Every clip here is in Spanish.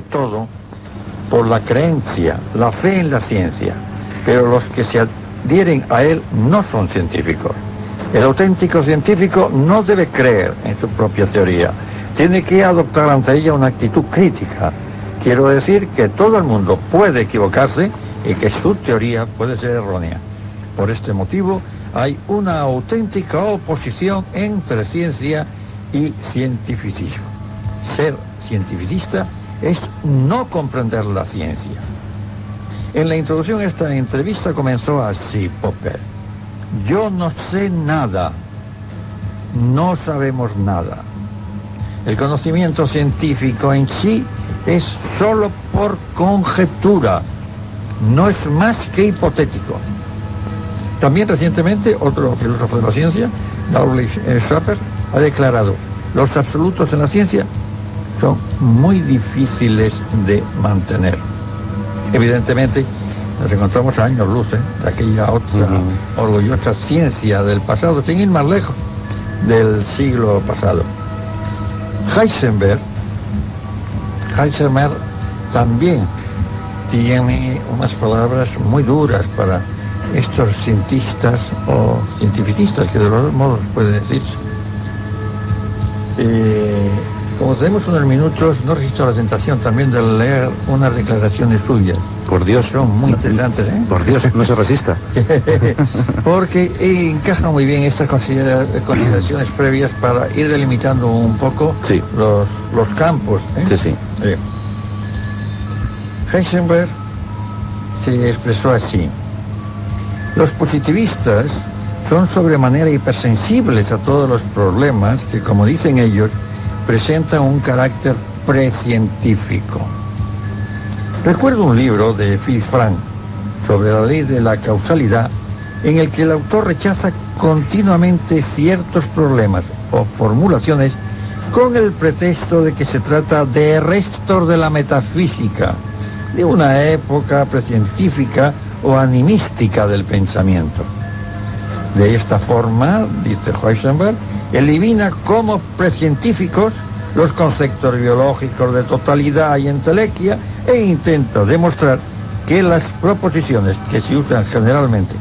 todo por la creencia, la fe en la ciencia, pero los que se adhieren a él no son científicos. El auténtico científico no debe creer en su propia teoría, tiene que adoptar ante ella una actitud crítica. Quiero decir que todo el mundo puede equivocarse y que su teoría puede ser errónea. Por este motivo hay una auténtica oposición entre ciencia y cientificismo. Ser cientificista es no comprender la ciencia. En la introducción a esta entrevista comenzó así Popper. Yo no sé nada, no sabemos nada. El conocimiento científico en sí es solo por conjetura, no es más que hipotético. También recientemente otro filósofo de la ciencia, Douglas Schapper, ha declarado, los absolutos en la ciencia son muy difíciles de mantener. Evidentemente, nos encontramos a años luz ¿eh? de aquella otra orgullosa ciencia del pasado, sin ir más lejos del siglo pasado. Heisenberg, Heisenberg también tiene unas palabras muy duras para estos cientistas o cientificistas, que de los dos modos puede decirse. Eh, como tenemos unos minutos, no resisto la tentación también de leer unas declaraciones suyas. Por Dios. Son muy interesantes, ¿eh? Por Dios, no se resista. Porque encajan muy bien estas considera consideraciones previas para ir delimitando un poco sí. los, los campos. ¿eh? Sí, sí. Eh. Heisenberg se expresó así. Los positivistas son sobremanera hipersensibles a todos los problemas que, como dicen ellos, presentan un carácter precientífico. Recuerdo un libro de Phil Frank sobre la ley de la causalidad en el que el autor rechaza continuamente ciertos problemas o formulaciones con el pretexto de que se trata de restos de la metafísica, de una época precientífica o animística del pensamiento. De esta forma, dice Heisenberg, elimina como precientíficos los conceptos biológicos de totalidad y entelequia e intenta demostrar que las proposiciones que se usan generalmente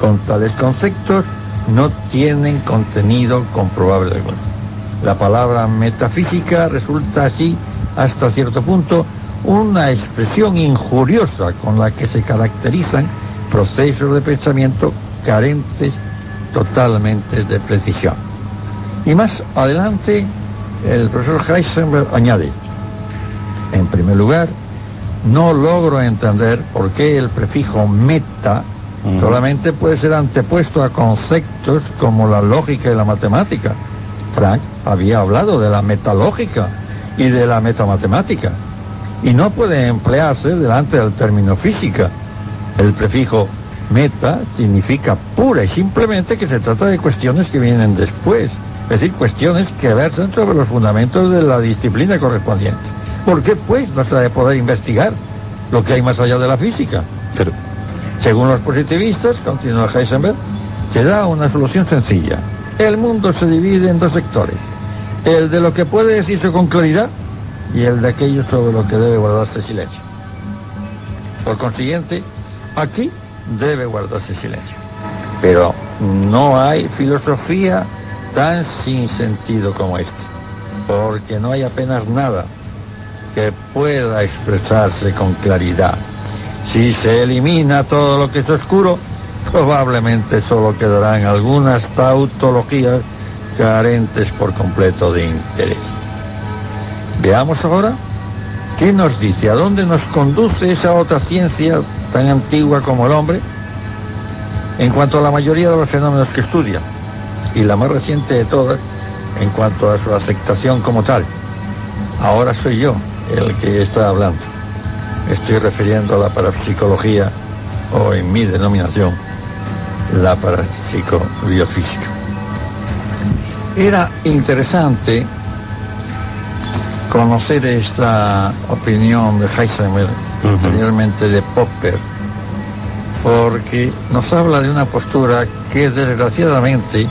con tales conceptos no tienen contenido comprobable alguno. La palabra metafísica resulta así, hasta cierto punto, una expresión injuriosa con la que se caracterizan procesos de pensamiento carentes totalmente de precisión. Y más adelante, el profesor Heisenberg añade, en primer lugar, no logro entender por qué el prefijo meta uh -huh. solamente puede ser antepuesto a conceptos como la lógica y la matemática. Frank había hablado de la metalógica y de la metamatemática, y no puede emplearse delante del término física. El prefijo meta significa pura y simplemente que se trata de cuestiones que vienen después, es decir, cuestiones que versan sobre los fundamentos de la disciplina correspondiente. ¿Por qué pues no se ha de poder investigar lo que hay más allá de la física? Pero, según los positivistas, continúa Heisenberg, se da una solución sencilla. El mundo se divide en dos sectores, el de lo que puede decirse con claridad y el de aquello sobre lo que debe guardarse silencio. Por consiguiente, aquí debe guardarse silencio. Pero no hay filosofía tan sin sentido como este, porque no hay apenas nada que pueda expresarse con claridad. Si se elimina todo lo que es oscuro, probablemente solo quedarán algunas tautologías carentes por completo de interés. Veamos ahora qué nos dice, a dónde nos conduce esa otra ciencia tan antigua como el hombre en cuanto a la mayoría de los fenómenos que estudia y la más reciente de todas en cuanto a su aceptación como tal. Ahora soy yo el que está hablando. Estoy refiriendo a la parapsicología o en mi denominación, la parapsicobiofísica. Era interesante conocer esta opinión de Heisenberg, uh -huh. anteriormente de Popper, porque nos habla de una postura que desgraciadamente,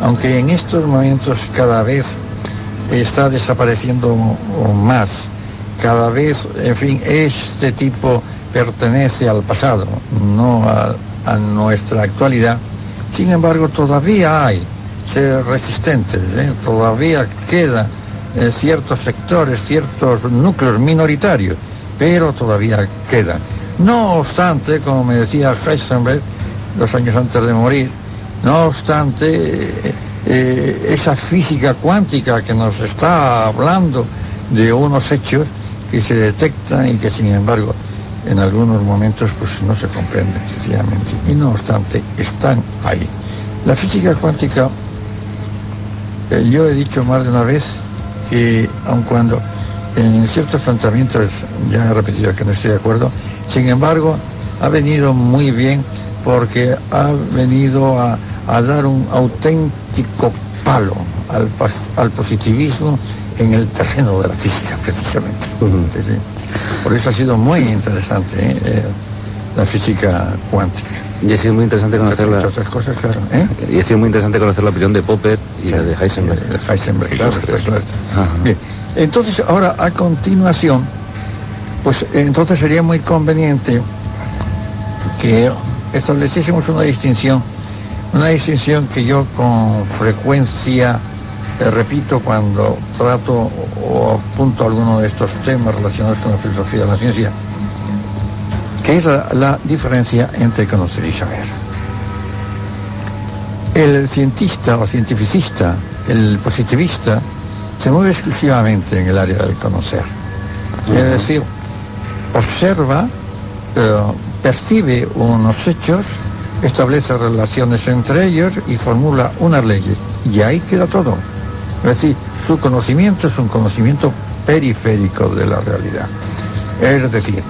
aunque en estos momentos cada vez está desapareciendo más, cada vez, en fin, este tipo pertenece al pasado, no a, nuestra actualidad. Sin embargo, todavía hay ser resistentes, ¿eh? todavía quedan eh, ciertos sectores, ciertos núcleos minoritarios, pero todavía quedan. No obstante, como me decía Heisenberg dos años antes de morir, no obstante, eh, esa física cuántica que nos está hablando de unos hechos que se detectan y que sin embargo en algunos momentos pues no se comprenden sencillamente. Y no obstante, están ahí. La física cuántica, eh, yo he dicho más de una vez que aun cuando en ciertos planteamientos, ya he repetido que no estoy de acuerdo, sin embargo, ha venido muy bien porque ha venido a, dar un auténtico palo al, al positivismo en el terreno de la física, precisamente. Por eso ha sido muy interesante ¿eh? Eh, la física cuántica. Y ha sido muy interesante conocer la... otras cosas, claro. ¿eh? Y ha sido muy interesante conocer la opinión de Popper y la de Heisenberg. De Heisenberg, claro, Bien. Entonces, ahora a continuación, pues entonces sería muy conveniente que estableciésemos una distinción, una distinción que yo con frecuencia repito cuando trato o apunto alguno de estos temas relacionados con la filosofía de la ciencia, que es la, diferencia entre conocer y saber. El cientista o cientificista, el positivista, se mueve exclusivamente en el área del conocer. Es decir, observa, eh, percibe unos hechos, establece relaciones entre ellos y formula unas leyes. Y ahí queda todo. Es decir, su conocimiento es un conocimiento periférico de la realidad. Es decir,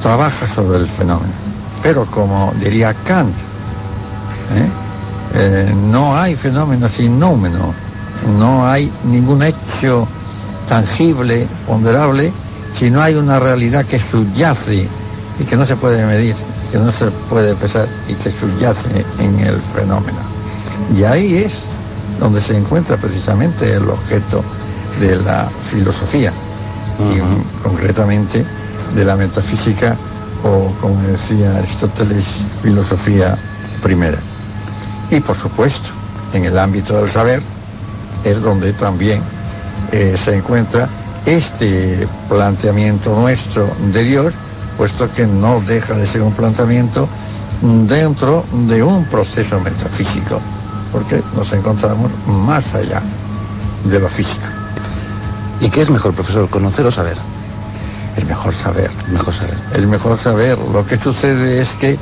trabaja sobre el fenómeno. Pero como diría Kant, ¿eh? Eh, no hay fenómeno sin nómeno, no hay ningún hecho tangible, ponderable, si no hay una realidad que subyace y que no se puede medir, que no se puede pesar y que subyace en el fenómeno. Y ahí es donde se encuentra precisamente el objeto de la filosofía, y concretamente de la metafísica o, como decía Aristóteles, filosofía primera. Y por supuesto, en el ámbito del saber es donde también eh, se encuentra este planteamiento nuestro de Dios, puesto que no deja de ser un planteamiento dentro de un proceso metafísico porque nos encontramos más allá de lo físico. ¿Y qué es mejor, profesor, conocer o saber? El mejor saber. mejor saber. El mejor saber. Lo que sucede es que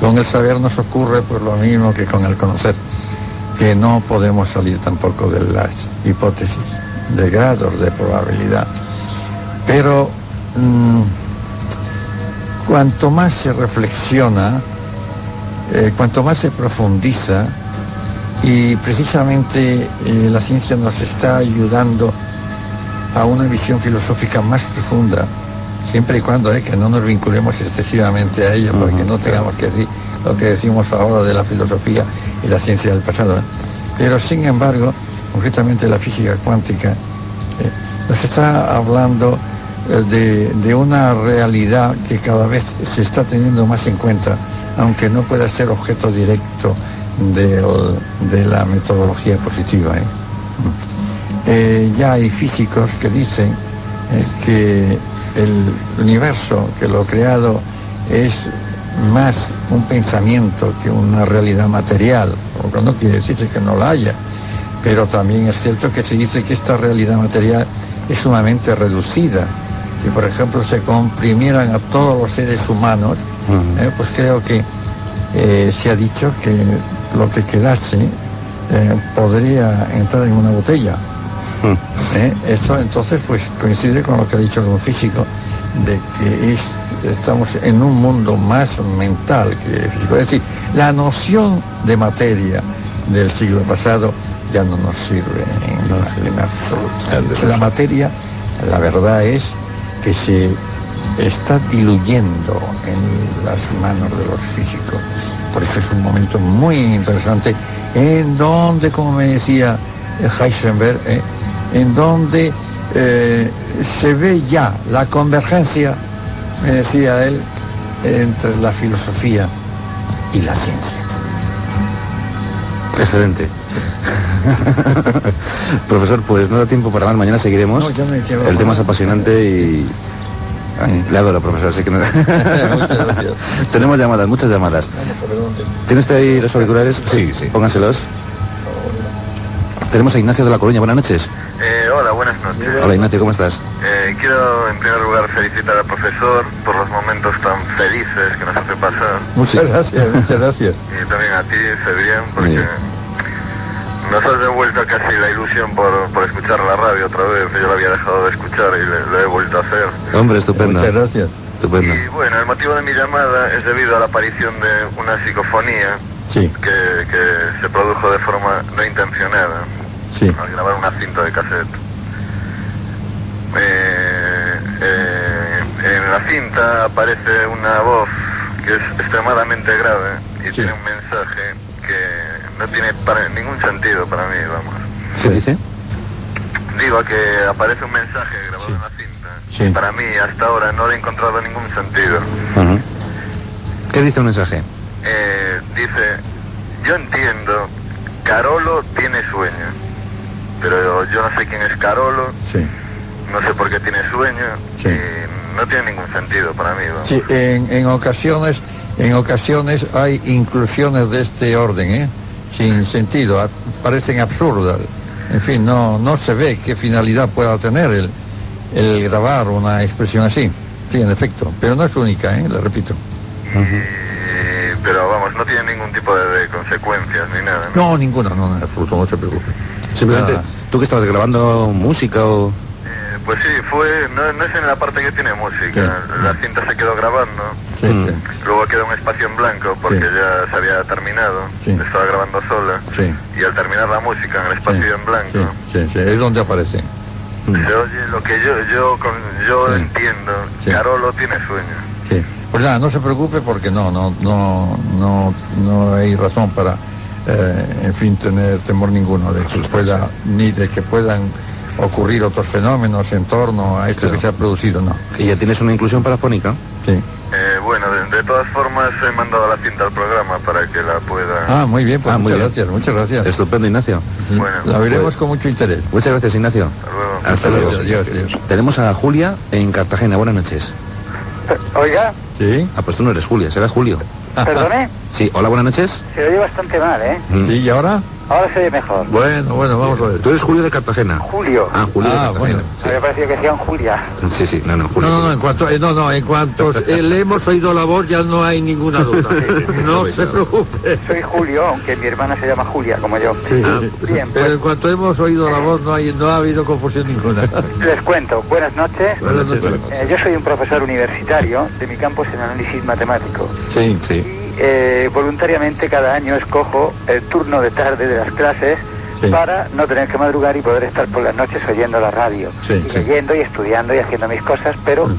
con el saber nos ocurre pues lo mismo que con el conocer, que no podemos salir tampoco de las hipótesis, de grados de probabilidad. Pero mm, cuanto más se reflexiona, eh, cuanto más se profundiza, y precisamente eh, la ciencia nos está ayudando a una visión filosófica más profunda, siempre y cuando eh, que no nos vinculemos excesivamente a ella, porque no tengamos que decir lo que decimos ahora de la filosofía y la ciencia del pasado. Pero sin embargo, concretamente la física cuántica, nos está hablando de, una realidad que cada vez se está teniendo más en cuenta, aunque no pueda ser objeto directo de, la metodología positiva. ¿eh? Eh, ya hay físicos que dicen eh, que el universo, que lo creado es más un pensamiento que una realidad material, lo que no quiere decir que no la haya, pero también es cierto que se dice que esta realidad material es sumamente reducida. Y por ejemplo se comprimieran a todos los seres humanos, pues creo que se ha dicho que lo que quedase eh, podría entrar en una botella. Eh, esto entonces pues coincide con lo que ha dicho el físico, de que estamos en un mundo más mental que físico. Es decir, la noción de materia del siglo pasado ya no nos sirve en, en absoluto. La materia, la verdad es que se está diluyendo en las manos de los físicos. Por eso es un momento muy interesante en donde, como me decía Heisenberg, eh, en donde eh, se ve ya la convergencia, me decía él, entre la filosofía y la ciencia. Excelente. Profesor, pues no da tiempo para más, mañana seguiremos. No, El tema es apasionante y... Le adoro, profesor, así que no... Muchas gracias. Tenemos llamadas, muchas llamadas. ¿Tiene usted ahí los auriculares? Sí, sí. Pónganselos. Tenemos a Ignacio de la Coruña, buenas noches. Eh, hola, buenas noches. Hola Ignacio, ¿cómo estás? Eh, quiero en primer lugar felicitar al profesor por los momentos tan felices que nos hace pasar Muchas gracias, muchas gracias. y también a ti, Cebrián, porque Bien. Nos has devuelto casi la ilusión por, por escuchar la radio otra vez. Yo la había dejado de escuchar y le- lo he vuelto a hacer. Hombre, estupendo. Muchas gracias. Estupendo. Y bueno, el motivo de mi llamada es debido a la aparición de una psicofonía Sí, que, que se produjo de forma no intencionada. sí. al grabar una cinta de cassette. Eh, eh, en la cinta aparece una voz que es extremadamente grave y Sí. tiene un mensaje que no tiene para- ningún sentido para mí, vamos. ¿Qué dice? Digo que aparece un mensaje grabado Sí. en la cinta Sí. y para mí hasta ahora no le he encontrado ningún sentido. Ujú. ¿Qué dice el mensaje? Eh, dice, yo entiendo, Carolo tiene sueño, pero yo no sé quién es Carolo, Sí, no sé por qué tiene sueño Sí. y no tiene ningún sentido para mí. sí en, en ocasiones, en ocasiones hay inclusiones de este orden, ¿eh? Sin sentido, parecen absurdas. En fin, no, no se ve qué finalidad pueda tener el, el grabar una expresión así. Sí, en efecto, pero no es única, ¿eh? le repito. Y- pero vamos, no tiene ningún tipo de, de consecuencias ni nada. ¿no? No, ninguna, no, en absoluto, no se preocupe. Simplemente, Nada. ¿tú que estabas grabando música o...? Pues sí, fue, no, no es en la parte que tiene música, Sí. la cinta se quedó grabando, Sí, Mm. sí, luego quedó un espacio en blanco porque ya se había terminado, Sí. estaba grabando sola sí. y al terminar la música en el espacio en blanco Sí, sí, es donde aparece. Mm. se oye lo que yo yo con, yo entiendo. Carolo tiene sueño. Sí. Pues nada, no se preocupe porque no, no, no, no, no hay razón para, eh, en fin, tener temor ninguno de que pueda, ni de que puedan ocurrir otros fenómenos en torno a esto Claro. que se ha producido, no. ¿Y ya tienes una inclusión parafónica? Sí. Eh, bueno, de, de todas formas he mandado la cinta al programa para que la pueda... Ah, muy bien, pues Ah, muy muchas bien. gracias, muchas gracias. Estupendo, Ignacio. Bueno, La veremos pues- con mucho interés. Muchas gracias, Ignacio. hasta luego. Hasta luego. Adiós, adiós. Tenemos a Julia en Cartagena. Buenas noches. Oiga, Sí, Ah, pues tú no eres Julia, será Julio. perdone, Sí, hola, buenas noches. se oye bastante mal, ¿eh? Mm. sí, ¿y ahora? Ahora se oye mejor. Bueno, bueno, vamos a ver. Tú eres Julio de Cartagena. Julio. Ah, Julio Ah, de Cartagena. bueno. Me había parecido que decían Julia. Sí. sí, no, no, Julio. No, no, no, en cuanto, eh, no, no, en cuanto eh, le hemos oído la voz ya no hay ninguna duda. No se preocupe. Soy Julio, aunque mi hermana se llama Julia, como yo. Sí, Bien, pero pues en cuanto hemos oído la voz no, hay, no ha habido confusión ninguna. les cuento. Buenas noches. Buenas noches. Buenas Eh, yo soy un profesor universitario de mi campus en análisis matemático. Sí, Sí. Eh, voluntariamente cada año escojo el turno de tarde de las clases Sí. para no tener que madrugar y poder estar por las noches oyendo la radio. Sí, y sí. leyendo y estudiando y haciendo mis cosas, pero mm,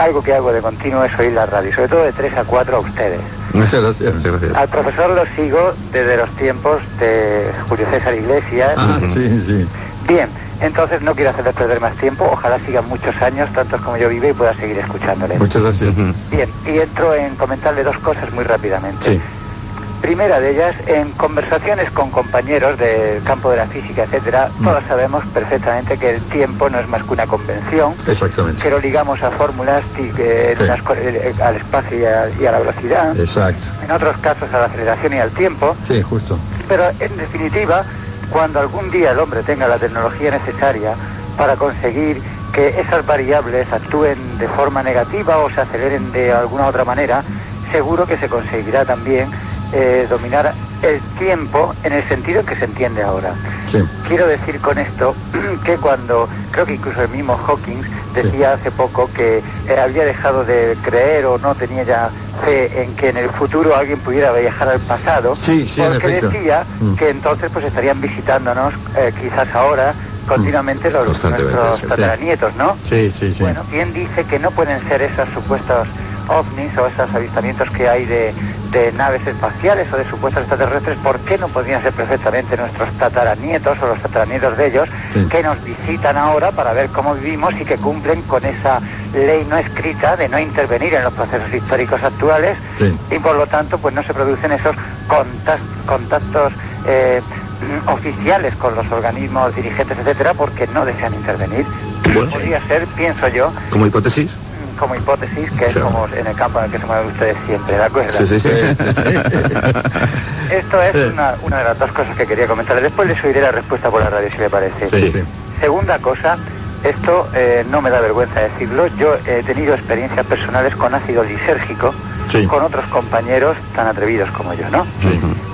algo que hago de continuo es oír la radio, sobre todo de 3 a 4 a ustedes. muchas gracias. Muchas gracias. Al profesor lo sigo desde los tiempos de Julio César Iglesias. Ah, sí, sí. Bien, entonces no quiero hacerles perder más tiempo, ojalá sigan muchos años, tantos como yo vive y pueda seguir escuchándoles. Muchas gracias. Bien, y entro en comentarle dos cosas muy rápidamente. Sí, Primera de ellas, en conversaciones con compañeros del campo de la física, etcétera, Mm. todos sabemos perfectamente que el tiempo no es más que una convención, que exactamente. lo ligamos a fórmulas que Sí. co- eh, al espacio y a, y a la velocidad, Exacto. en otros casos a la aceleración y al tiempo, Sí, justo. pero en definitiva, cuando algún día el hombre tenga la tecnología necesaria para conseguir que esas variables actúen de forma negativa o se aceleren de alguna otra manera, seguro que se conseguirá también eh, dominar el tiempo en el sentido en que se entiende ahora. Sí, Quiero decir con esto que cuando, creo que incluso el mismo Hawking decía hace poco que eh, había dejado de creer o no tenía ya en que en el futuro alguien pudiera viajar al pasado, Sí, sí, porque decía Mm. que entonces pues estarían visitándonos eh, quizás ahora continuamente los nuestros tataranietos, ¿no? sí, sí, sí. Bueno, bien dice que no pueden ser esos supuestos ovnis o esos avistamientos que hay de, de naves espaciales o de supuestos extraterrestres, ¿por qué no podrían ser perfectamente nuestros tataranietos o los tataranietos de ellos que nos visitan ahora para ver cómo vivimos y que cumplen con esa ley no escrita de no intervenir en los procesos históricos actuales y por lo tanto pues no se producen esos contactos, eh, oficiales con los organismos dirigentes, etcétera, porque no desean intervenir. Podría ser, pienso yo. Como hipótesis como hipótesis, que es como en el campo en el que se mueven ustedes siempre, ¿de acuerdo? Sí, sí, sí. Esto es una, una, de las dos cosas que quería comentar. Después les oiré la respuesta por la radio, si le parece. Sí, sí. Segunda cosa, esto eh, no me da vergüenza decirlo, yo he tenido experiencias personales con ácido lisérgico, con otros compañeros tan atrevidos como yo, ¿no?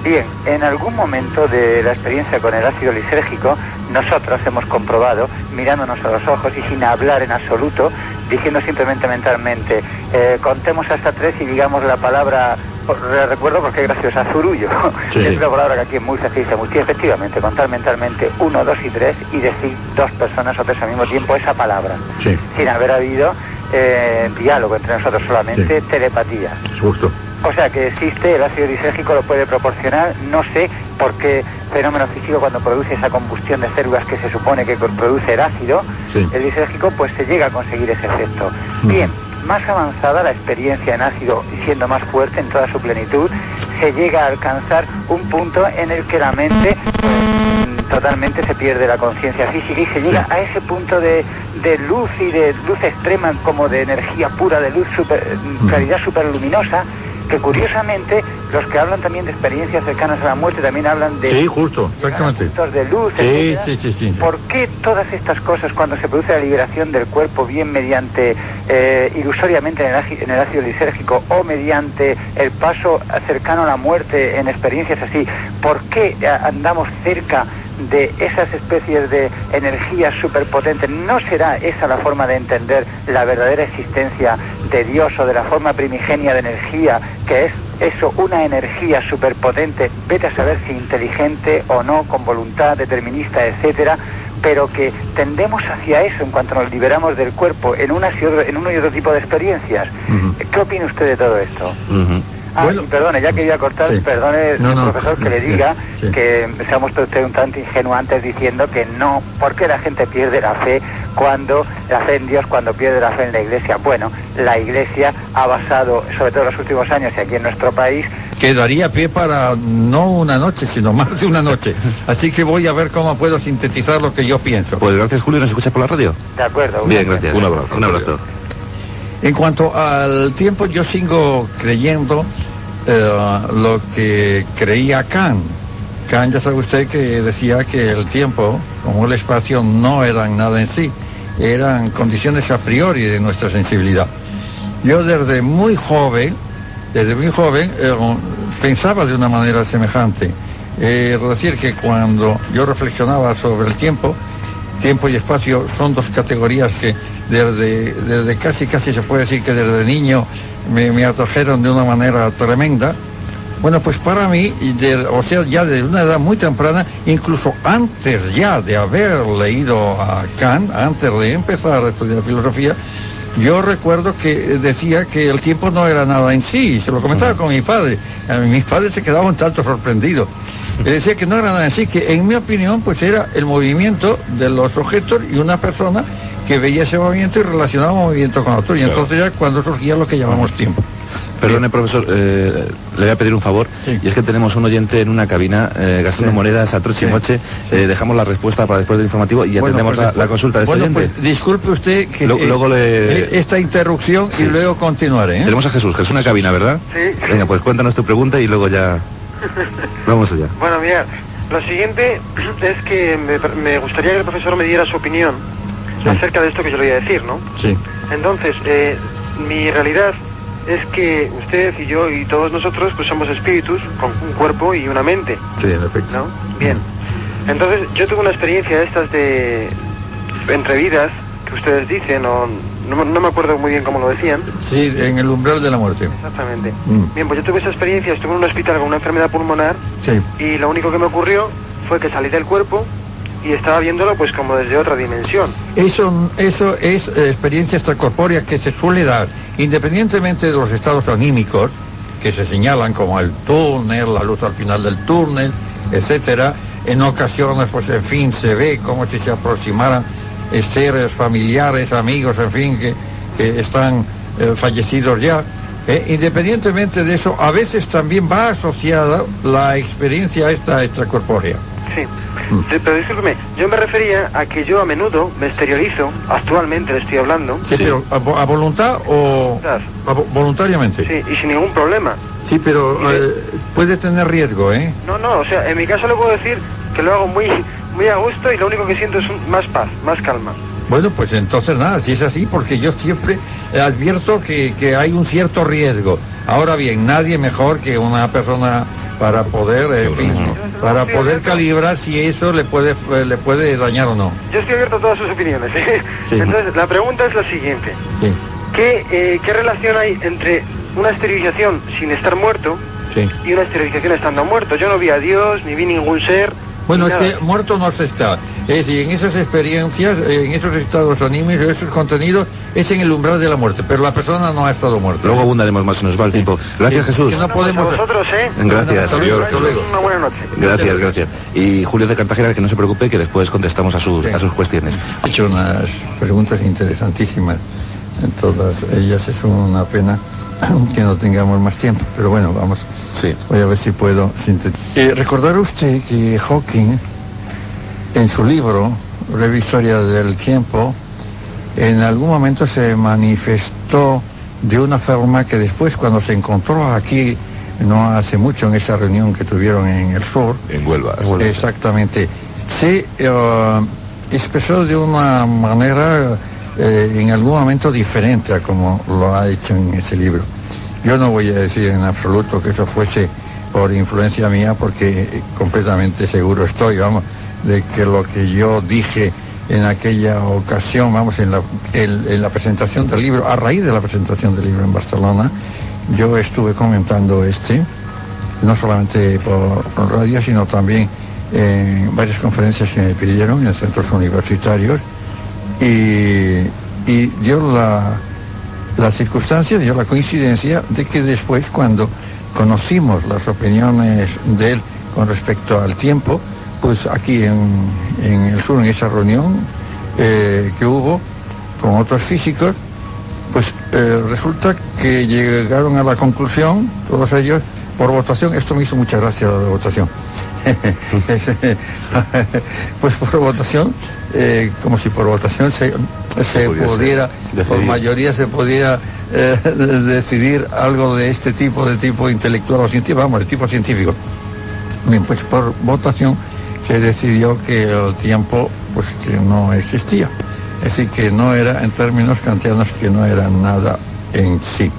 Bien, en algún momento de la experiencia con el ácido lisérgico, nosotros hemos comprobado, mirándonos a los ojos y sin hablar en absoluto, diciendo simplemente mentalmente, eh, contemos hasta tres y digamos la palabra, recuerdo porque es graciosa, zurullo, es una palabra que aquí es muy fácil, muy efectivamente, contar mentalmente uno, dos y tres y decir dos personas o tres al mismo tiempo esa palabra, sin haber habido eh, diálogo entre nosotros solamente, telepatía. Justo. O sea que existe, el ácido lisérgico lo puede proporcionar, no sé por qué fenómeno físico cuando produce esa combustión de células que se supone que produce el ácido, el lisérgico, pues se llega a conseguir ese efecto. Bien, más avanzada la experiencia en ácido, siendo más fuerte en toda su plenitud, se llega a alcanzar un punto en el que la mente pues, totalmente se pierde la conciencia física y se llega a ese punto de, luz y de luz extrema como de energía pura, de luz super, claridad superluminosa, que curiosamente los que hablan también de experiencias cercanas a la muerte también hablan de... Sí, justo, exactamente. De luz, sí, sí, sí, sí, ¿Por qué todas estas cosas cuando se produce la liberación del cuerpo, bien mediante eh, ilusoriamente en el, en el ácido lisérgico o mediante el paso cercano a la muerte en experiencias así, ¿por qué eh, andamos cerca de esas especies de energías superpotentes, ¿no será esa la forma de entender la verdadera existencia de Dios o de la forma primigenia de energía, que es eso, una energía superpotente, vete a saber si inteligente o no, con voluntad determinista, etcétera, pero que tendemos hacia eso en cuanto nos liberamos del cuerpo en, una en uno y otro tipo de experiencias. ¿Qué opina usted de todo esto? Ah, bueno, perdone, ya quería cortar, perdone, profesor, que le diga que se ha mostrado usted un tanto ingenuo antes diciendo que no, porque la gente pierde la fe cuando, la fe en Dios cuando pierde la fe en la Iglesia. Bueno, la Iglesia ha basado, sobre todo en los últimos años y aquí en nuestro país, quedaría pie para no una noche, sino más de una noche. Así que voy a ver cómo puedo sintetizar lo que yo pienso. Pues gracias, Julio. ¿Nos escucha por la radio? De acuerdo. Bien, gracias. Un abrazo. Un abrazo. En cuanto al tiempo, yo sigo creyendo eh, lo que creía Kant. Kant ya sabe usted que decía que el tiempo, como el espacio, no eran nada en sí, eran condiciones a priori de nuestra sensibilidad. Yo desde muy joven, desde muy joven, eh, pensaba de una manera semejante. Eh, es decir, que cuando yo reflexionaba sobre el tiempo, tiempo y espacio son dos categorías que desde, desde casi, casi se puede decir que desde niño me, atrajeron de una manera tremenda. Bueno, pues para mí, o sea, ya de una edad muy temprana, incluso antes ya de haber leído a Kant, antes de empezar a estudiar filosofía, yo recuerdo que decía que el tiempo no era nada en sí, se lo comentaba con mi padre. Mis padres se quedaban un tanto sorprendidos. decía que no era nada en sí, que en mi opinión pues era el movimiento de los objetos y una persona que veía ese movimiento y relacionaba movimiento con otro. Y entonces ya cuando surgía lo que llamamos tiempo. Perdone, profesor, eh, le voy a pedir un favor. Y es que tenemos un oyente en una cabina eh, gastando monedas a troche y moche. Eh, dejamos la respuesta para después del informativo y atendemos pues la, consulta de este bueno, oyente. Pues, disculpe usted que luego le... esta interrupción y luego continuaré. Tenemos a Jesús. Jesús, una cabina, ¿verdad? Sí. Venga, pues cuéntanos tu pregunta y luego ya... Vamos allá. Bueno, mira, lo siguiente es que me, me gustaría que el profesor me diera su opinión acerca de esto que yo le voy a decir, ¿no? Sí. Entonces, eh, mi realidad es que usted y yo y todos nosotros pues somos espíritus con un cuerpo y una mente. Sí, en efecto. ¿no? Bien. Entonces, yo tuve una experiencia de estas de entrevidas que ustedes dicen, o no, me acuerdo muy bien cómo lo decían. Sí, en el umbral de la muerte. Exactamente. Mm. Bien, pues yo tuve esa experiencia, estuve en un hospital con una enfermedad pulmonar sí. y lo único que me ocurrió fue que salí del cuerpo y estaba viéndolo pues como desde otra dimensión. Eso, eso es experiencia extracorpórea que se suele dar, independientemente de los estados anímicos, que se señalan como el túnel, la luz al final del túnel, etcétera. En ocasiones, pues en fin, se ve como si se aproximaran eh, seres familiares, amigos, en fin, que, están eh, fallecidos ya. Eh, independientemente de eso, a veces también va asociada la experiencia esta extracorpórea. Sí. Mm. Pero discúlpeme, yo me refería a que yo a menudo me exteriorizo, actualmente le estoy hablando. Sí, pero ¿a, voluntad o voluntariamente? Sí, y sin ningún problema. Sí, pero eh, puede tener riesgo, ¿eh? No, no, o sea, en mi caso le puedo decir que lo hago muy, muy a gusto y lo único que siento es más paz, más calma. Bueno, pues entonces nada, si es así, porque yo siempre advierto que, que hay un cierto riesgo. Ahora bien, nadie mejor que una persona para poder, fin, para poder calibrar si eso le puede le puede dañar o no. Yo estoy abierto a todas sus opiniones. ¿eh? Entonces, la pregunta es la siguiente. ¿Qué, eh, ¿Qué relación hay entre una esterilización sin estar muerto y una esterilización estando muerto? Yo no vi a Dios, ni vi ningún ser. Bueno, es que muerto no se está. Es decir, en esas experiencias, en esos estados anímicos, esos contenidos, es en el umbral de la muerte, pero la persona no ha estado muerta. Luego abundaremos más, se nos va el tiempo. Gracias, Jesús. no podemos... ¿eh? Gracias. Una buena noche. Gracias, gracias. Y Julio de Cartagena, que no se preocupe, que después contestamos a sus, a sus cuestiones. He hecho unas preguntas interesantísimas. En todas ellas es una pena que no tengamos más tiempo, pero bueno, vamos. Sí. Voy a ver si puedo sintetizar. Eh, recordar usted que Hawking, en su libro, Breve Historia del Tiempo, en algún momento se manifestó de una forma que después cuando se encontró aquí, no hace mucho en esa reunión que tuvieron en el sur, en Huelva, exactamente, se eh, expresó de una manera eh, en algún momento diferente a como lo ha hecho en ese libro. Yo no voy a decir en absoluto que eso fuese por influencia mía, porque completamente seguro estoy, vamos, de que lo que yo dije en aquella ocasión, vamos, en la, en, la presentación del libro, a raíz de la presentación del libro en Barcelona, yo estuve comentando este, no solamente por radio, sino también en varias conferencias que me pidieron en centros universitarios. Y, dio la, la circunstancia, dio la coincidencia de que después cuando conocimos las opiniones de él con respecto al tiempo, pues aquí en, el sur, en esa reunión eh, que hubo con otros físicos, pues eh, resulta que llegaron a la conclusión, todos ellos, por votación, esto me hizo mucha gracia la votación, pues por votación, eh, como si por votación se, pudiera, por mayoría se pudiera decidir algo de este tipo, de tipo intelectual o científico, vamos, de tipo científico. Bien, pues por votación se decidió que el tiempo pues que no existía. Es decir, que no era, en términos kantianos, que no era nada en sí.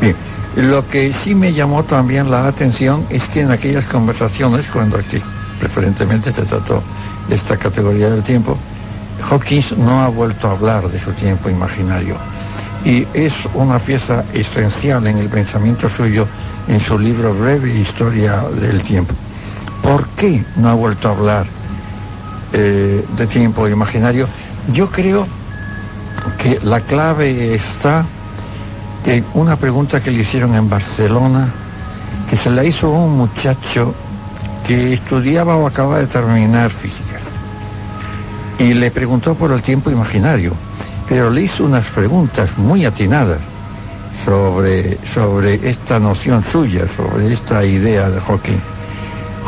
Bien, lo que sí me llamó también la atención es que en aquellas conversaciones, cuando aquí preferentemente se trató de esta categoría del tiempo, Hawkins no ha vuelto a hablar de su tiempo imaginario. Y es una pieza esencial en el pensamiento suyo en su libro Breve Historia del Tiempo. ¿Por qué no ha vuelto a hablar eh, de tiempo imaginario? Yo creo que la clave está en una pregunta que le hicieron en Barcelona, que se la hizo un muchacho que estudiaba o acaba de terminar físicas. Y le preguntó por el tiempo imaginario, pero le hizo unas preguntas muy atinadas sobre, sobre esta noción suya, sobre esta idea de Hawking.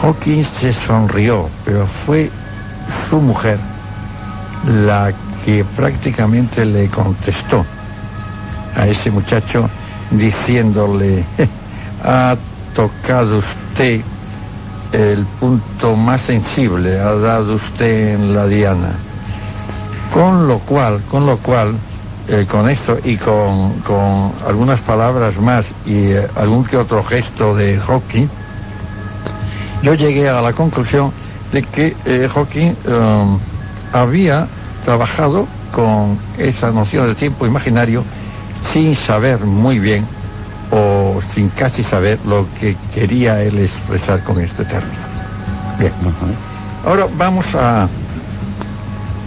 Hawkins se sonrió, pero fue su mujer la que prácticamente le contestó a ese muchacho diciéndole, ha tocado usted el punto más sensible, ha dado usted en la diana. Con lo cual, con lo cual, eh, con esto y con, algunas palabras más y eh, algún que otro gesto de Hawking, yo llegué a la conclusión de que eh, Hawking um, había trabajado con esa noción de tiempo imaginario sin saber muy bien o sin casi saber lo que quería él expresar con este término. Bien. Ahora vamos a,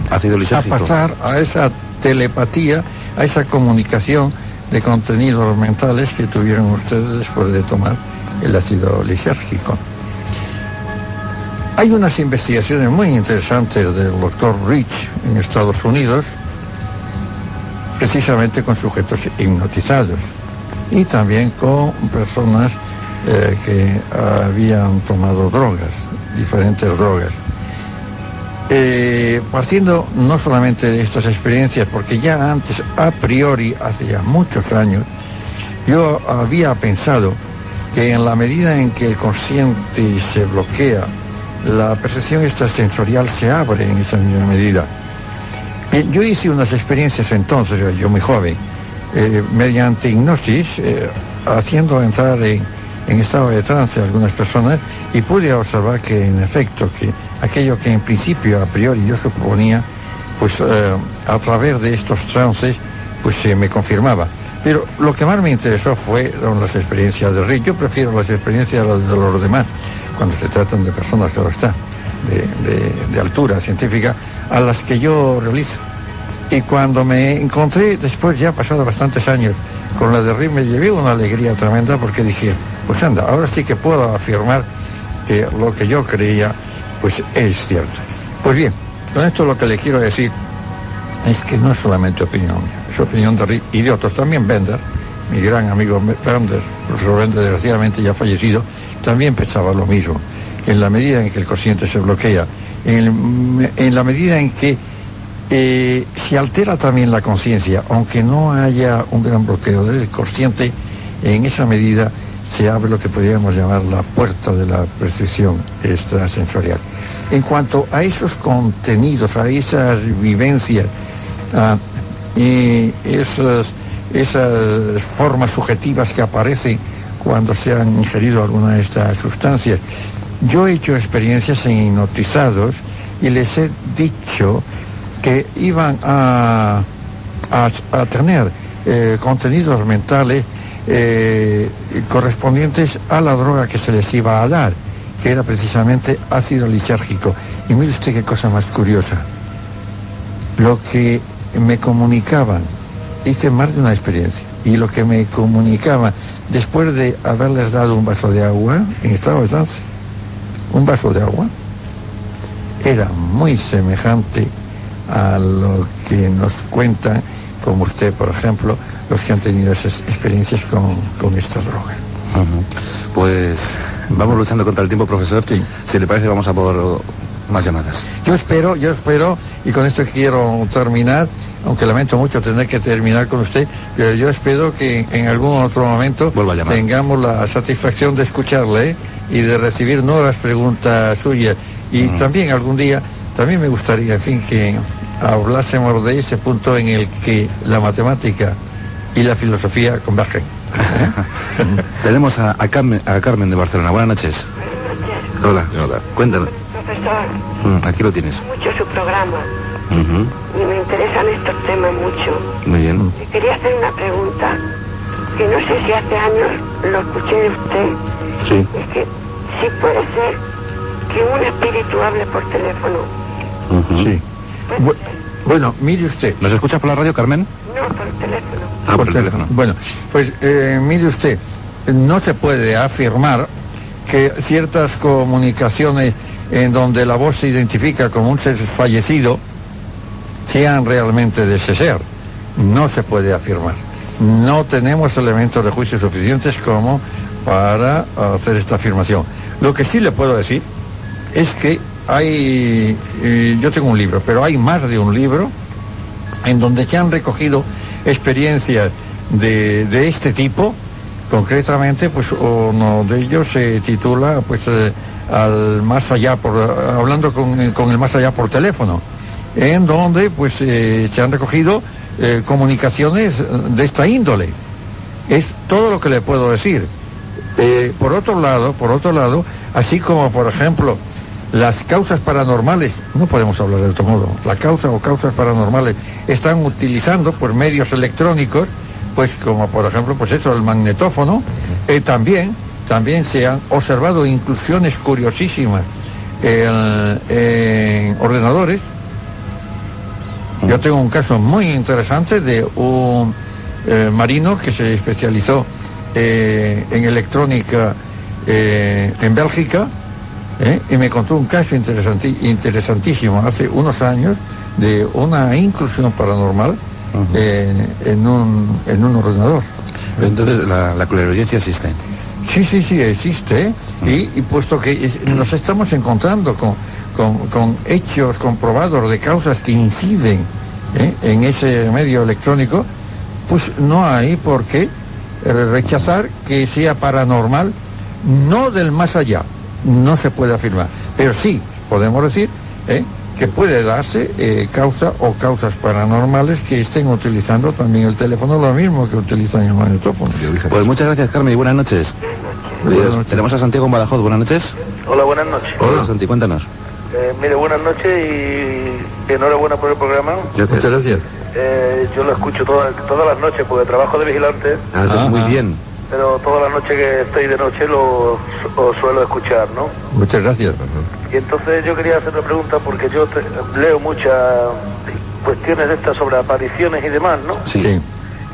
a pasar a esa telepatía, a esa comunicación de contenidos mentales que tuvieron ustedes después de tomar el ácido lisérgico. Hay unas investigaciones muy interesantes del doctor Rich en Estados Unidos, precisamente con sujetos hipnotizados y también con personas eh, que habían tomado drogas, diferentes drogas. Eh, partiendo no solamente de estas experiencias, porque ya antes, a priori, hace ya muchos años, yo había pensado que en la medida en que el consciente se bloquea, la percepción extrasensorial se abre en esa misma medida. yo hice unas experiencias entonces, yo muy joven, eh, mediante hipnosis, eh, haciendo entrar en, estado de trance algunas personas y pude observar que en efecto que aquello que en principio a priori yo suponía, pues eh, a través de estos trances, pues se me confirmaba. Pero lo que más me interesó fueron las experiencias de Rick. Yo prefiero las experiencias de los demás, cuando se tratan de personas, claro está, de, altura científica, a las que yo realizo. Y cuando me encontré, después ya pasado bastantes años, con la de Rick, me llevé una alegría tremenda porque dije, pues anda, ahora sí que puedo afirmar que lo que yo creía, pues es cierto. Pues bien, con esto lo que le quiero decir es que no es solamente opinión mía, es opinión de Rick y de otros. También Bender, mi gran amigo Bender, profesor Bender, desgraciadamente ya fallecido, también pensaba lo mismo, que en la medida en que el consciente se bloquea, en, la medida en que eh, se altera también la conciencia, aunque no haya un gran bloqueo del consciente, en esa medida se abre lo que podríamos llamar la puerta de la percepción extrasensorial. En cuanto a esos contenidos, a esas vivencias, a esas, esas formas subjetivas que aparecen cuando se han ingerido alguna de estas sustancias, yo he hecho experiencias en hipnotizados y les he dicho que iban a, a, tener eh, contenidos mentales eh, correspondientes a la droga que se les iba a dar, que era precisamente ácido lisérgico. Y mire usted qué cosa más curiosa. Lo que me comunicaban, hice más de una experiencia, y lo que me comunicaban después de haberles dado un vaso de agua en estado de trance, un vaso de agua, era muy semejante a lo que nos cuentan, como usted, por ejemplo, los que han tenido esas experiencias con, esta droga. Pues vamos luchando contra el tiempo, profesor. Si le parece, vamos a por más llamadas. Yo espero, yo espero, y con esto quiero terminar, aunque lamento mucho tener que terminar con usted, pero yo espero que en algún otro momento tengamos la satisfacción de escucharle y de recibir nuevas preguntas suyas. Y también algún día, también me gustaría, en fin, que hablásemos de ese punto en el que la matemática y la filosofía convergen. Tenemos a, Carmen, a, Carmen, de Barcelona. Buenas noches. Hola, hola. Cuéntanos. Profesor. Mm, aquí lo tienes. Mucho su programa. Y me interesan estos temas mucho. Muy bien. quería hacer una pregunta, que no sé si hace años lo escuché de usted. Sí. Es que sí puede ser que un espíritu hable por teléfono. Sí. Bueno, mire usted. ¿Nos escucha por la radio, Carmen? No, por teléfono. Ah, por, teléfono. Bueno, pues eh, mire usted, no se puede afirmar que ciertas comunicaciones en donde la voz se identifica como un ser fallecido sean realmente de ese ser. No se puede afirmar. No tenemos elementos de juicio suficientes como para hacer esta afirmación. Lo que sí le puedo decir es que hay, yo tengo un libro, pero hay más de un libro en donde se han recogido experiencias de, este tipo, concretamente, pues uno de ellos se titula, pues, eh, al más allá, por, hablando con, el más allá por teléfono, en donde, pues, eh, se han recogido comunicaciones de esta índole. Es todo lo que le puedo decir. por otro lado, por otro lado, así como, por ejemplo, las causas paranormales, no podemos hablar de otro modo, la causa o causas paranormales están utilizando por medios electrónicos, pues como por ejemplo pues eso, el magnetófono, eh, también, también se han observado inclusiones curiosísimas en, ordenadores. Yo tengo un caso muy interesante de un marino que se especializó en electrónica en Bélgica y me contó un caso interesantísimo hace unos años de una inclusión paranormal en, un, en un ordenador. Entonces la, la existe. Sí, sí, sí, existe. Y, puesto que nos estamos encontrando con, con, hechos comprobados de causas que inciden ¿eh? en ese medio electrónico, pues no hay por qué rechazar que sea paranormal, no del más allá, no se puede afirmar, pero sí podemos decir ¿eh? que puede darse eh, causa o causas paranormales que estén utilizando también el teléfono, lo mismo que utilizan el magnetófono. Pues muchas gracias Carmen y buenas noches. Tenemos a Santiago en Badajoz, buenas noches. Hola, buenas noches. Hola, Santi, cuéntanos. Eh, mire, buenas noches y enhorabuena por el programa. Muchas gracias. Eh, yo lo escucho todas, todas las noches porque trabajo de vigilante. Ah, eso muy bien. Pero todas las noches que estoy de noche lo, suelo escuchar, ¿no? Muchas gracias. Y entonces yo quería hacer una pregunta porque yo leo muchas cuestiones de estas sobre apariciones y demás, ¿no? Sí.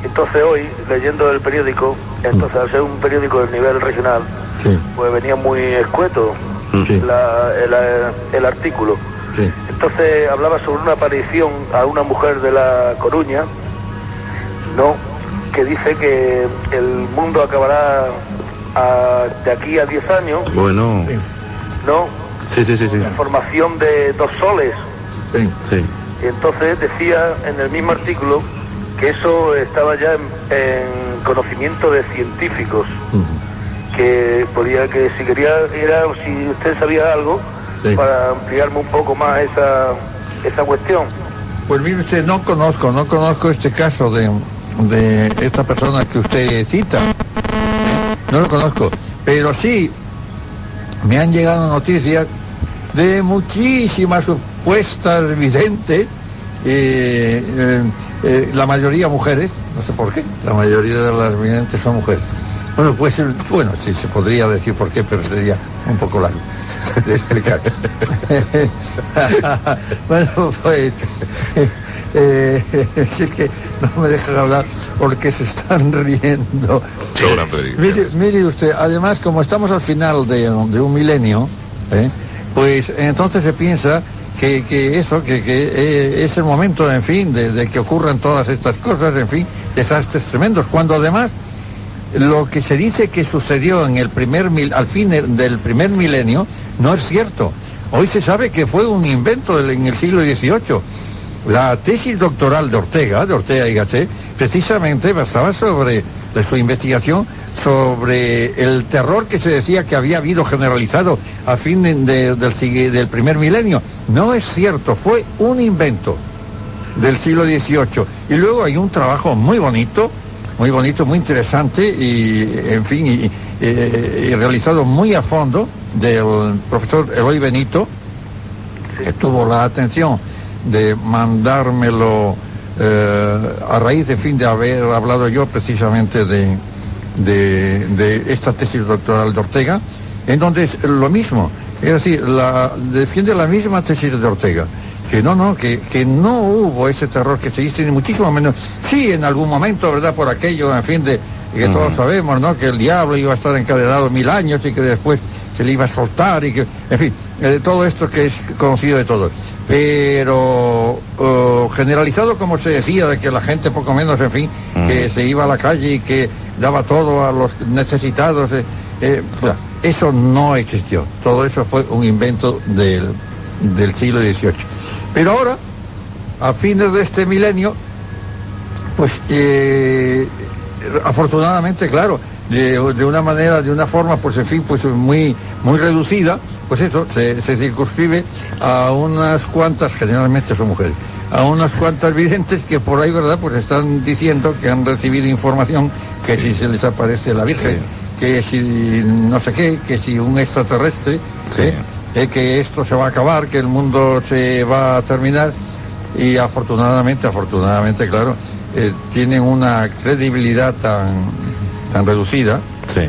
Entonces hoy, leyendo el periódico, entonces al ser un periódico del nivel regional, pues venía muy escueto el, artículo. Entonces hablaba sobre una aparición a una mujer de La Coruña, ¿no? Que dice que el mundo acabará de aquí a 10 años. Bueno. ¿No? Sí, sí, sí, sí. formación de dos soles. Sí, sí. Y entonces decía en el mismo artículo que eso estaba ya en, conocimiento de científicos, que podía que si quería era si usted sabía algo para ampliarme un poco más esa, esa cuestión. Pues mire usted, no conozco, no conozco este caso de, de esta persona que usted cita. No lo conozco, pero sí me han llegado noticias de muchísimas supuestas videntes eh, eh, eh, la mayoría mujeres, no sé por qué, la mayoría de las videntes son mujeres. Bueno, pues, bueno, sí, se podría decir por qué, pero sería un poco largo de explicar. bueno, pues, es que no me dejan hablar porque se están riendo. Mire, mire, usted, además, como estamos al final de, de un milenio, pues entonces se piensa que, eso, que, eh, es el momento, en fin, de, que ocurran todas estas cosas, en fin, desastres tremendos, cuando además lo que se dice que sucedió en el primer al fin del primer milenio no es cierto. Hoy se sabe que fue un invento en el siglo XVIII. La tesis doctoral de Ortega, de Ortega y Gasset, precisamente basaba sobre su investigación sobre el terror que se decía que había habido generalizado a fin del, del primer milenio. No es cierto, fue un invento del siglo XVIII. Y luego hay un trabajo muy bonito, muy bonito, muy interesante y, en fin, y, realizado muy a fondo del profesor Eloy Benito, que tuvo la atención de mandármelo eh, a raíz, de fin, de haber hablado yo precisamente de, de, esta tesis doctoral de Ortega, en donde es lo mismo, es decir, la, defiende la misma tesis de Ortega, que no, no, que, que no hubo ese terror que se dice, ni muchísimo menos, sí en algún momento, ¿verdad? Por aquello, en fin, de que todos sabemos, ¿no? Que el diablo iba a estar encadenado mil años y que después se le iba a soltar y que, en fin, eh, todo esto que es conocido de todos. Pero generalizado, como se decía, de que la gente poco menos, en fin, que se iba a la calle y que daba todo a los necesitados. Eh, eh, eso no existió. Todo eso fue un invento del, siglo XVIII. Pero ahora, a fines de este milenio, pues eh, afortunadamente, claro, de, una manera, de una forma, pues en fin, pues muy, muy reducida, pues eso, se, se circunscribe a unas cuantas, generalmente son mujeres, a unas cuantas videntes que por ahí, ¿verdad? Pues están diciendo que han recibido información que si se les aparece la Virgen, que si no sé qué, que si un extraterrestre, ¿eh? Eh, que esto se va a acabar, que el mundo se va a terminar y afortunadamente, afortunadamente, claro, eh, tienen una credibilidad tan, tan reducida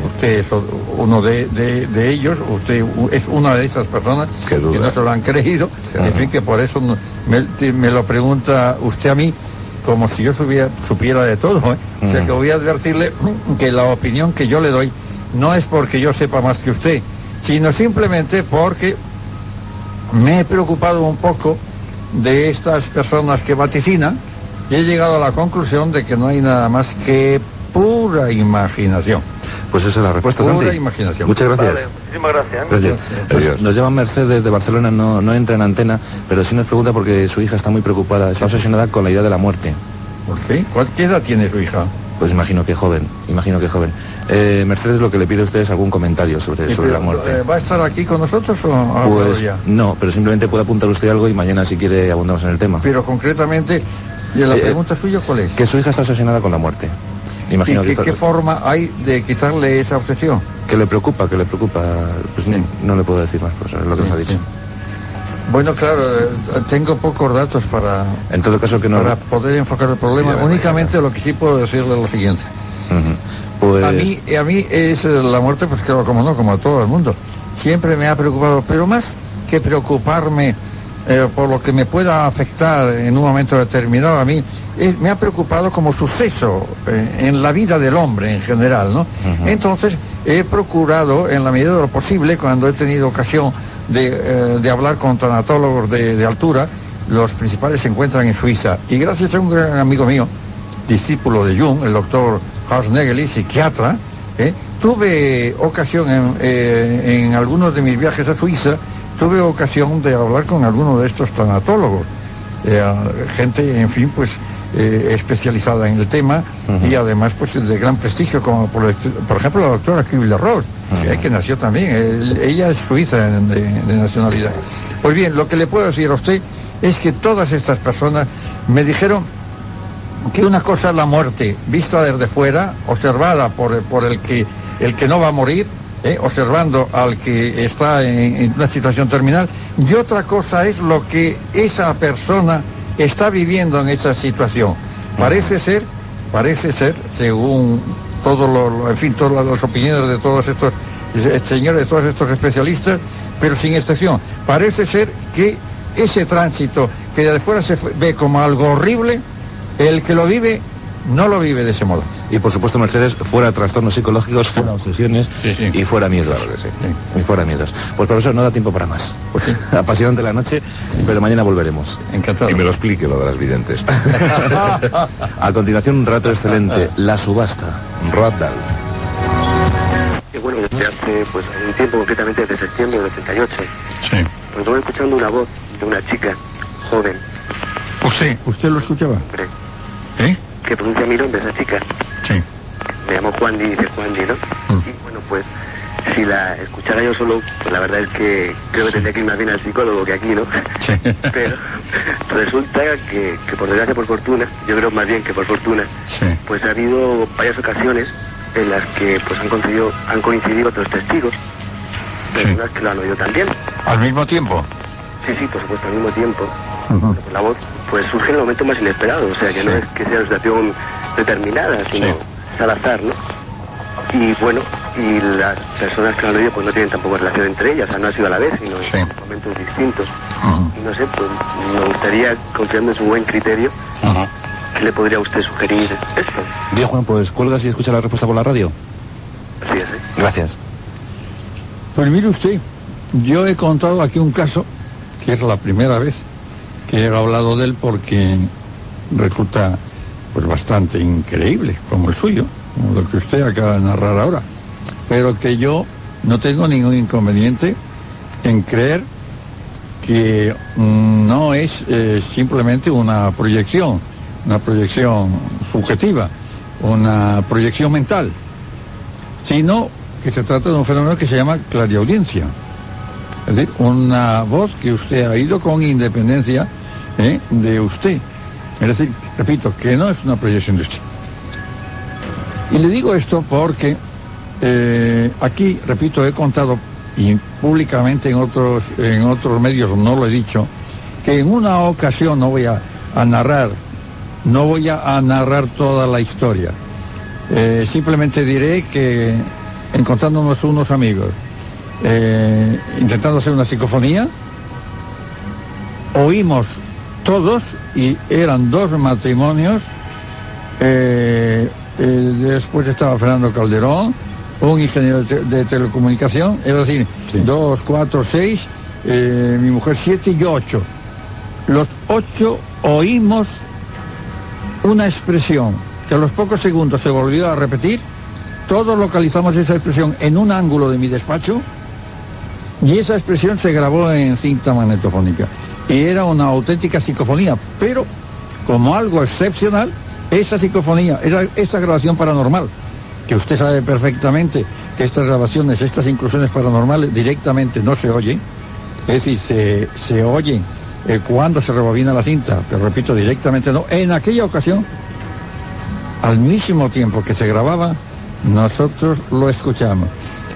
Usted es uno de, ellos, usted es una de esas personas que no se lo han creído. En fin, que por eso me, lo pregunta usted a mí, como si yo supiera de todo. ¿eh? O sea que voy a advertirle que la opinión que yo le doy no es porque yo sepa más que usted, sino simplemente porque me he preocupado un poco de estas personas que vaticinan y he llegado a la conclusión de que no hay nada más que pura imaginación. Pues esa es la respuesta, Pura imaginación. Muchas gracias. muchísimas gracias. gracias. Nos llama Mercedes de Barcelona, no, no entra en antena, pero sí nos pregunta porque su hija está muy preocupada, está obsesionada con la idea de la muerte. ¿Por qué? ¿Cuál, ¿Qué edad tiene su hija? Pues imagino que joven, imagino que joven. Eh, Mercedes lo que le pide a usted es algún comentario sobre, sobre la muerte. Eh, ¿Va a estar aquí con nosotros o pues ya? no, pero simplemente puede apuntar usted algo y mañana si quiere abundamos en el tema. Pero concretamente, ¿y la eh, pregunta suya cuál es? Que su hija está obsesionada con la muerte. Imagino ¿Y qué, forma hay de quitarle esa obsesión? Que le preocupa, que le preocupa. Pues no, le puedo decir más, pues es lo que nos ha dicho. Bueno, claro, eh, tengo pocos datos para, en todo caso que no... para poder enfocar el problema. Únicamente lo que sí puedo decirle es lo siguiente. pues... A mí, a mí es la muerte, pues claro, como no, como a todo el mundo. Siempre me ha preocupado, pero más que preocuparme eh, por lo que me pueda afectar en un momento determinado a mí, me ha preocupado como suceso eh, en la vida del hombre en general, ¿no? Entonces he procurado, en la medida de lo posible, cuando he tenido ocasión de, eh, hablar con tanatólogos de, altura, los principales se encuentran en Suiza. Y gracias a un gran amigo mío, discípulo de Jung, el doctor Hans Negeli, psiquiatra, tuve ocasión en algunos de mis viajes a Suiza tuve ocasión de hablar con alguno de estos tanatólogos, eh, gente, en fin, pues eh, especializada en el tema y además pues de gran prestigio, como por, ejemplo la doctora Kibler Ross, eh, que nació también, ella es suiza de, de, nacionalidad. Pues bien, lo que le puedo decir a usted es que todas estas personas me dijeron que una cosa es la muerte, vista desde fuera, observada por, por el, que, el que no va a morir, ¿eh? observando al que está en, una situación terminal, y otra cosa es lo que esa persona está viviendo en esa situación. Parece ser, parece ser, según todos los, en fin, todas las opiniones de todos estos señores, de todos estos especialistas, pero sin excepción, parece ser que ese tránsito que de fuera se ve como algo horrible, el que lo vive no lo vive de ese modo. Y por supuesto, Mercedes, fuera trastornos psicológicos, fuera obsesiones y fuera miedos. Y fuera miedos. Pues profesor, no da tiempo para más. Pues sí. Apasionante la noche, pero mañana volveremos. Encantado. Y me lo explique lo de las videntes. A continuación, un rato excelente. La subasta. Roald Y bueno, desde hace pues, un tiempo, concretamente desde septiembre del 88. Sí. Pues voy escuchando una voz de una chica joven. ¿Usted? ¿Usted lo escuchaba? ¿Eh? Que pronuncia mi nombre, esa chica. Sí. Me llamo Juan Di, dice Juan Di, ¿no? Mm. Y bueno, pues si la escuchara yo solo, pues la verdad es que creo que tendría que ir más bien al psicólogo que aquí, ¿no? Sí. Pero resulta que, por desgracia, por fortuna, yo creo más bien que por fortuna, pues ha habido varias ocasiones en las que pues han coincidido, han coincidido otros testigos, personas que lo han oído también. ¿Al mismo tiempo? Sí, sí, por supuesto, al mismo tiempo. La voz pues surge en el momento más inesperado, o sea que no es que sea una situación determinada, sino al azar, ¿no? Y bueno, y las personas que lo han oído pues no tienen tampoco relación entre ellas, o sea, no ha sido a la vez, sino en momentos distintos. Y no sé, pues me gustaría, confiando en su buen criterio, ¿qué le podría usted sugerir esto? Bien, Juan, pues cuelgas y escucha la respuesta por la radio. Así es, ¿eh? Gracias. Pues mire usted, yo he contado aquí un caso, que es la primera vez he hablado de él porque resulta pues bastante increíble, como el suyo, como lo que usted acaba de narrar ahora. Pero que yo no tengo ningún inconveniente en creer que no es eh, simplemente una proyección, una proyección subjetiva, una proyección mental, sino que se trata de un fenómeno que se llama clariaudiencia. Es decir, una voz que usted ha ido con independencia ¿eh? de usted. Es decir, repito, que no es una proyección de usted. Y le digo esto porque eh, aquí, repito, he contado y públicamente en otros, en otros medios no lo he dicho, que en una ocasión no voy a, narrar, no voy a, narrar toda la historia. Eh, simplemente diré que encontrándonos unos amigos, intentando hacer una psicofonía, oímos todos, y eran dos matrimonios. Eh, eh, después estaba Fernando Calderón, un ingeniero de, telecomunicación, es decir, dos, cuatro, seis, eh, mi mujer siete y yo ocho. Los ocho oímos una expresión que a los pocos segundos se volvió a repetir, todos localizamos esa expresión en un ángulo de mi despacho y esa expresión se grabó en cinta magnetofónica. Y era una auténtica psicofonía, pero como algo excepcional, esa psicofonía, era esa grabación paranormal, que usted sabe perfectamente que estas grabaciones, estas inclusiones paranormales directamente no se oyen, es decir, se, se oyen eh, cuando se rebobina la cinta, pero repito, directamente no. En aquella ocasión, al mismo tiempo que se grababa, nosotros lo escuchamos.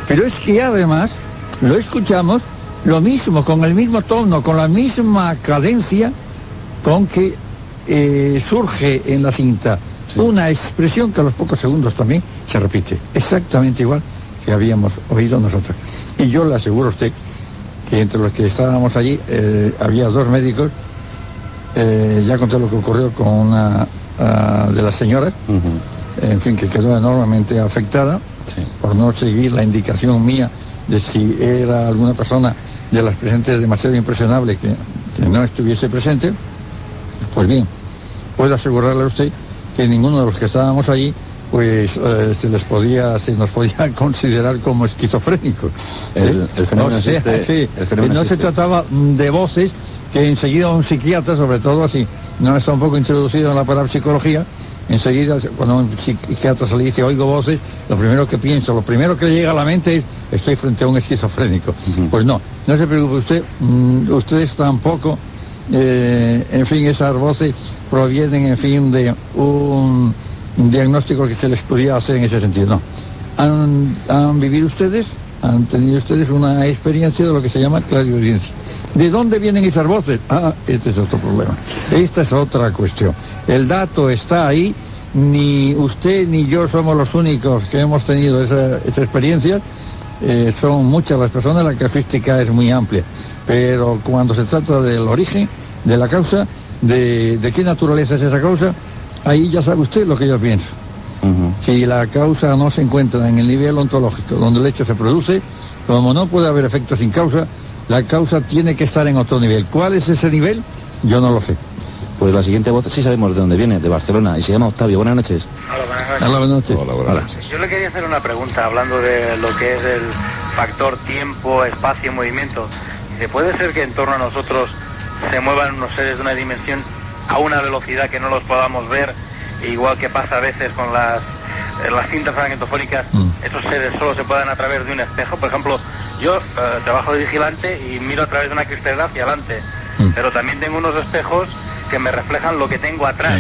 Pero es que además lo escuchamos lo mismo, con el mismo tono, con la misma cadencia con que eh, surge en la cinta. Una expresión que a los pocos segundos también se repite, exactamente igual que habíamos oído nosotros. Y yo le aseguro a usted que entre los que estábamos allí eh, había dos médicos, eh, ya conté lo que ocurrió con una ah, de las señoras, en fin, que quedó enormemente afectada por no seguir la indicación mía de si era alguna persona de las presentes demasiado impresionable que, no estuviese presente, pues bien, puedo asegurarle a usted que ninguno de los que estábamos allí pues eh, se les podía, se nos podía considerar como esquizofrénicos. El, ¿eh? fenómeno no, no se trataba de voces que enseguida un psiquiatra, sobre todo así, no está un poco introducido en la parapsicología, enseguida cuando un psiquiatra se le dice oigo voces, lo primero que pienso, lo primero que le llega a la mente es estoy frente a un esquizofrénico. Pues no, no se preocupe usted, mm, ustedes tampoco, eh, en fin, esas voces provienen, en fin, de un diagnóstico que se les podía hacer en ese sentido. No. Han, han vivido ustedes, han tenido ustedes una experiencia de lo que se llama clariaudiencia. ¿De dónde vienen esas voces? Ah, este es otro problema. Esta es otra cuestión. El dato está ahí, ni usted ni yo somos los únicos que hemos tenido esa, experiencia. Eh, son muchas las personas, la casuística es muy amplia. Pero cuando se trata del origen, de la causa, de, qué naturaleza es esa causa, ahí ya sabe usted lo que yo pienso. Si la causa no se encuentra en el nivel ontológico, donde el hecho se produce, como no puede haber efecto sin causa, la causa tiene que estar en otro nivel. ¿Cuál es ese nivel? Yo no lo sé. Pues la siguiente voz sí sabemos de dónde viene, de Barcelona, y se llama Octavio. Buenas noches. Hola, buenas noches. Hola, buenas noches. Yo le quería hacer una pregunta hablando de lo que es el factor tiempo, espacio y movimiento. ¿Se puede ser que en torno a nosotros se muevan unos seres de una dimensión a una velocidad que no los podamos ver, igual que pasa a veces con las, eh, las cintas magnetofónicas, mm. esos seres solo se puedan a través de un espejo? Por ejemplo, yo eh, trabajo de vigilante y miro a través de una cristalera hacia adelante, mm. pero también tengo unos espejos que me reflejan lo que tengo atrás.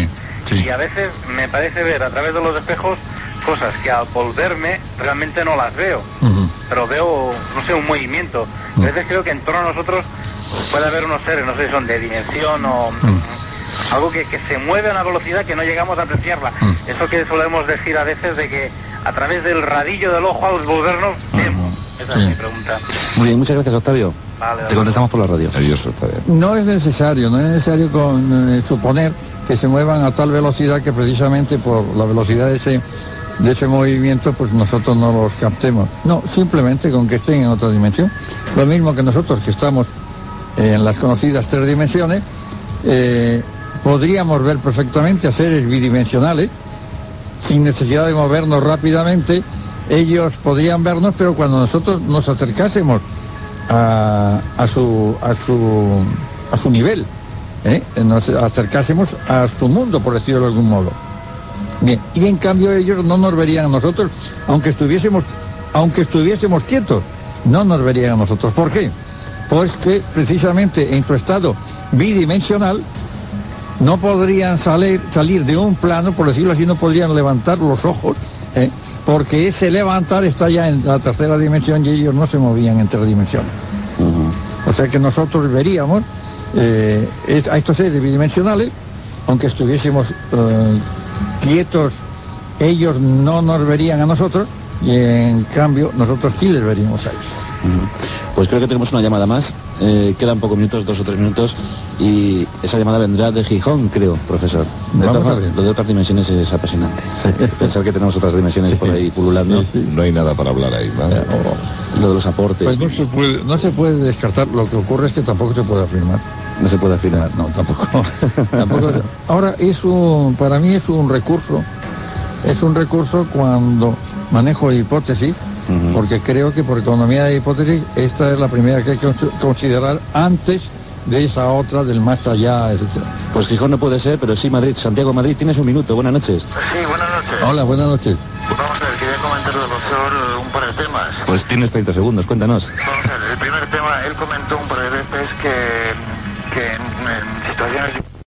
Y a veces me parece ver a través de los espejos cosas que al volverme realmente no las veo, pero veo, no sé, un movimiento. A veces creo que en torno a nosotros puede haber unos seres, no sé si son de dimensión o algo que, se mueve a una velocidad que no llegamos a apreciarla. Eso que solemos decir a veces de que a través del radillo del ojo al volvernos vemos. Esa es mi pregunta. Muy bien, muchas gracias Octavio. Te contestamos por la radio. Adiós, Octavio. No es necesario, no es necesario con, eh, suponer que se muevan a tal velocidad que precisamente por la velocidad de ese, de ese movimiento pues nosotros no los captemos. No, simplemente con que estén en otra dimensión. Lo mismo que nosotros que estamos en las conocidas tres dimensiones, eh, podríamos ver perfectamente a seres bidimensionales sin necesidad de movernos rápidamente ellos podrían vernos, pero cuando nosotros nos acercásemos a, su, a, su, a su nivel, ¿eh? nos acercásemos a su mundo, por decirlo de algún modo. Y en cambio ellos no nos verían a nosotros, aunque estuviésemos, aunque estuviésemos quietos, no nos verían a nosotros. ¿Por qué? Pues que precisamente en su estado bidimensional no podrían salir, salir de un plano, por decirlo así, no podrían levantar los ojos ¿eh? porque ese levantar está ya en la tercera dimensión y ellos no se movían en tres dimensiones. O sea que nosotros veríamos eh, a estos seres bidimensionales, aunque estuviésemos eh, quietos, ellos no nos verían a nosotros y en cambio nosotros sí les veríamos a ellos. Pues creo que tenemos una llamada más. Eh, quedan pocos minutos, dos o tres minutos, y esa llamada vendrá de Gijón, creo, profesor. Lo de otras dimensiones es apasionante. Pensar que tenemos otras dimensiones por ahí pululando. No hay nada para hablar ahí, ¿vale? Lo de los aportes. Pues no se, puede, no se puede descartar. Lo que ocurre es que tampoco se puede afirmar. No se puede afirmar. No, tampoco. tampoco Ahora, es un, para mí es un recurso, es un recurso cuando manejo hipótesis porque creo que por economía de hipótesis esta es la primera que hay que considerar antes de esa otra del más allá, etc. Pues Gijón no puede ser, pero sí Madrid. Santiago Madrid, tienes un minuto. Buenas noches. Sí, buenas noches. Hola, buenas noches. Vamos a ver, quería comentar del profesor un par de temas. Pues tienes 30 segundos, cuéntanos. Vamos a ver, el primer tema, él comentó un par de veces que, que en situaciones